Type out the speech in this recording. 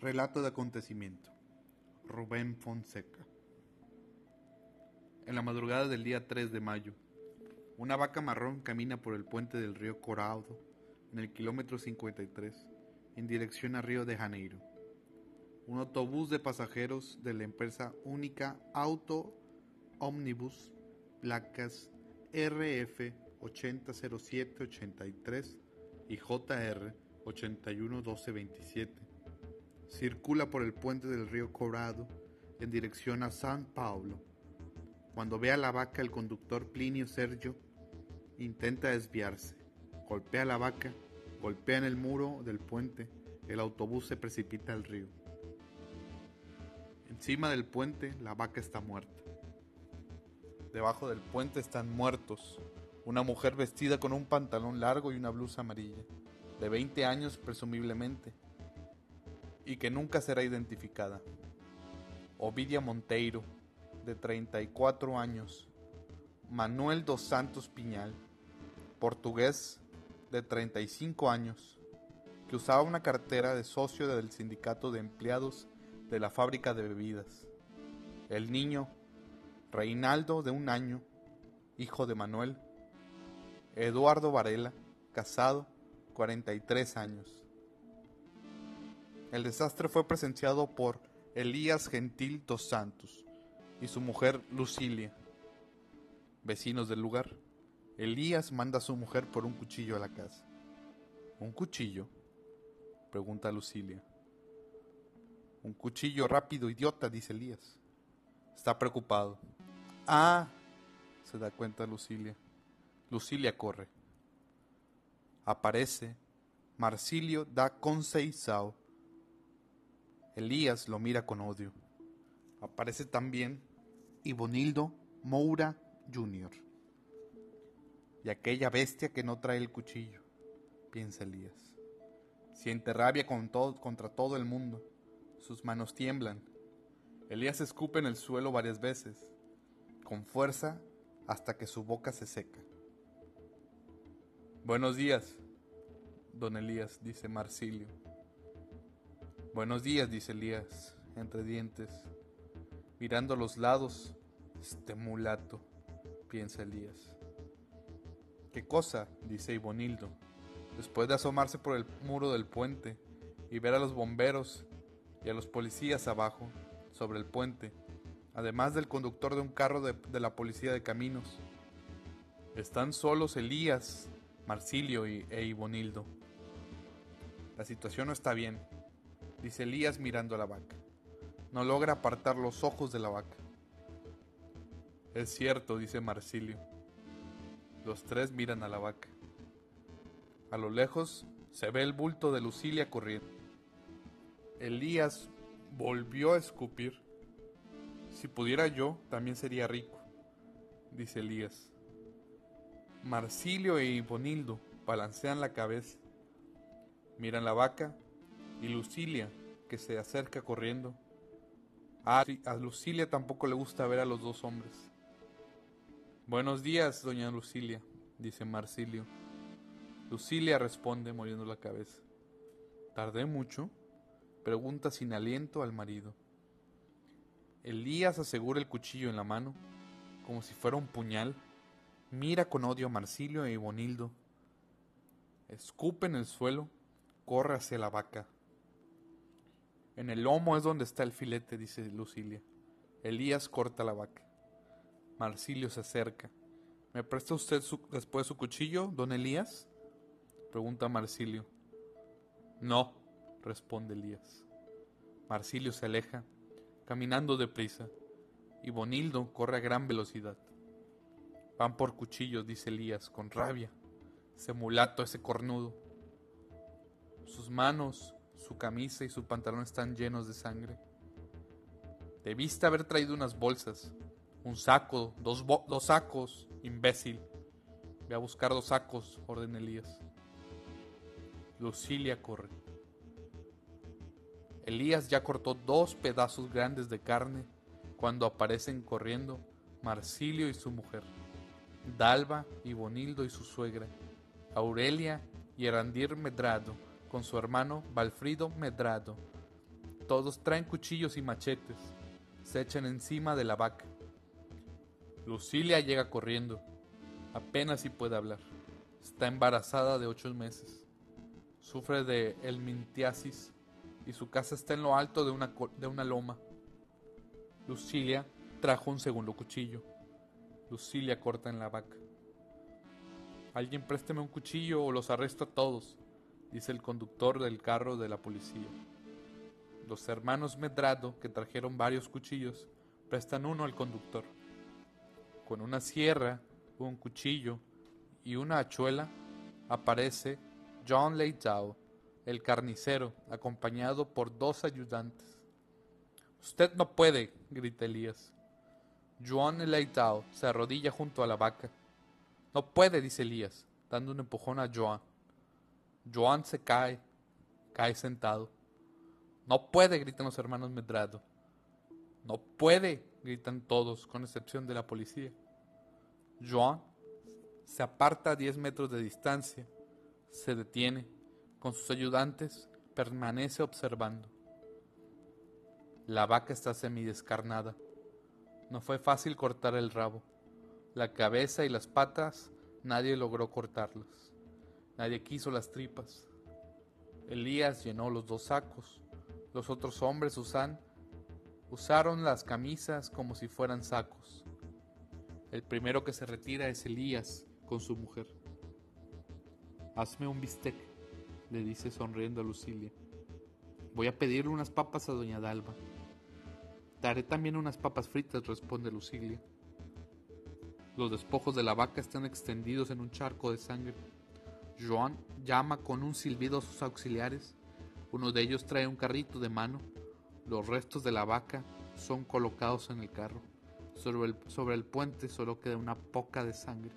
Relato de acontecimiento. Rubén Fonseca. En la madrugada del día 3 de mayo, una vaca marrón camina por el puente del río Coraudo, en el kilómetro 53, en dirección a Río de Janeiro. Un autobús de pasajeros de la empresa única Auto Omnibus, placas RF 800783 y JR 811227 circula por el puente del río Corado en dirección a San Paulo. Cuando ve a la vaca, el conductor Plinio Sergio intenta desviarse. Golpea a la vaca, golpea en el muro del puente, el autobús se precipita al río. Encima del puente, la vaca está muerta. Debajo del puente están muertos una mujer vestida con un pantalón largo y una blusa amarilla, de 20 años presumiblemente, y que nunca será identificada. Ovidia Monteiro, de 34 años. Manuel dos Santos Piñal, portugués, de 35 años, que usaba una cartera de socio del sindicato de empleados de la fábrica de bebidas. El niño, Reinaldo, de un año, hijo de Manuel. Eduardo Varela, casado, 43 años. El desastre fue presenciado por Elías Gentil dos Santos y su mujer Lucilia, vecinos del lugar. Elías manda a su mujer por un cuchillo a la casa. ¿Un cuchillo? pregunta Lucilia. Un cuchillo rápido, idiota, dice Elías. Está preocupado. Ah, se da cuenta Lucilia. Lucilia corre. Aparece Marsilio da Conceição Elías lo mira con odio. Aparece también Ibonildo Moura Jr. Y aquella bestia que no trae el cuchillo, piensa Elías. Siente rabia contra todo el mundo. Sus manos tiemblan. Elías escupe en el suelo varias veces, con fuerza hasta que su boca se seca. Buenos días, don Elías, dice Marsilio. Buenos días, dice Elías, entre dientes. Mirando a los lados, este mulato, piensa Elías. ¿Qué cosa? dice Ibonildo, después de asomarse por el muro del puente y ver a los bomberos y a los policías abajo, sobre el puente, además del conductor de un carro de, la policía de caminos. Están solos Elías, Marsilio y, e Ibonildo. La situación no está bien dice Elías mirando a la vaca. No logra apartar los ojos de la vaca. Es cierto, dice Marsilio. Los tres miran a la vaca. A lo lejos se ve el bulto de Lucilia corriendo. Elías volvió a escupir. Si pudiera yo, también sería rico, dice Elías. Marsilio e Ibonildo balancean la cabeza, miran la vaca y Lucilia, que se acerca corriendo. A, a Lucilia tampoco le gusta ver a los dos hombres. Buenos días, doña Lucilia, dice Marsilio. Lucilia responde moviendo la cabeza. ¿Tardé mucho? Pregunta sin aliento al marido. Elías asegura el cuchillo en la mano, como si fuera un puñal. Mira con odio a Marsilio e Ibonildo. Escupe en el suelo, corre hacia la vaca. En el lomo es donde está el filete, dice Lucilia. Elías corta la vaca. Marsilio se acerca. ¿Me presta usted después su cuchillo, don Elías? Pregunta Marsilio. No, responde Elías. Marsilio se aleja, caminando deprisa, y Bonildo corre a gran velocidad. Van por cuchillos, dice Elías, con rabia. Ese mulato, ese cornudo. Sus manos su camisa y su pantalón están llenos de sangre. Debiste haber traído unas bolsas, un saco, dos, sacos, imbécil. Ve a buscar dos sacos, ordena Elías. Lucilia corre. Elías ya cortó dos pedazos grandes de carne cuando aparecen corriendo Marsilio y su mujer, Dalva y Bonildo y su suegra, Aurelia y Erandir Medrado con su hermano Valfrido Medrado, Todos traen cuchillos y machetes. Se echan encima de la vaca. Lucilia llega corriendo. Apenas si puede hablar. Está embarazada de ocho meses. Sufre de elmintiasis y su casa está en lo alto de una, de una loma. Lucilia trajo un segundo cuchillo. Lucilia corta en la vaca. Alguien présteme un cuchillo o los arresto a todos, dice el conductor del carro de la policía. Los hermanos Medrado, que trajeron varios cuchillos, prestan uno al conductor. Con una sierra, un cuchillo y una hachuela, aparece John Leitao, el carnicero, acompañado por dos ayudantes. Usted no puede, grita Elías. John Leitao se arrodilla junto a la vaca. No puede, dice Elías, dando un empujón a Joan. Joan se cae, cae sentado. No puede, gritan los hermanos Medrado. No puede, gritan todos, con excepción de la policía. Joan se aparta a diez metros de distancia, se detiene, con sus ayudantes, permanece observando. La vaca está semidescarnada. No fue fácil cortar el rabo. La cabeza y las patas nadie logró cortarlas. Nadie quiso las tripas. Elías llenó los dos sacos. Los otros hombres usan, usaron las camisas como si fueran sacos. El primero que se retira es Elías con su mujer. Hazme un bistec, le dice sonriendo a Lucilia. Voy a pedirle unas papas a doña Dalva. Daré también unas papas fritas, responde Lucilia. Los despojos de la vaca están extendidos en un charco de sangre. Joan llama con un silbido a sus auxiliares. Uno de ellos trae un carrito de mano. Los restos de la vaca son colocados en el carro. Sobre el, sobre el puente solo queda una poca de sangre.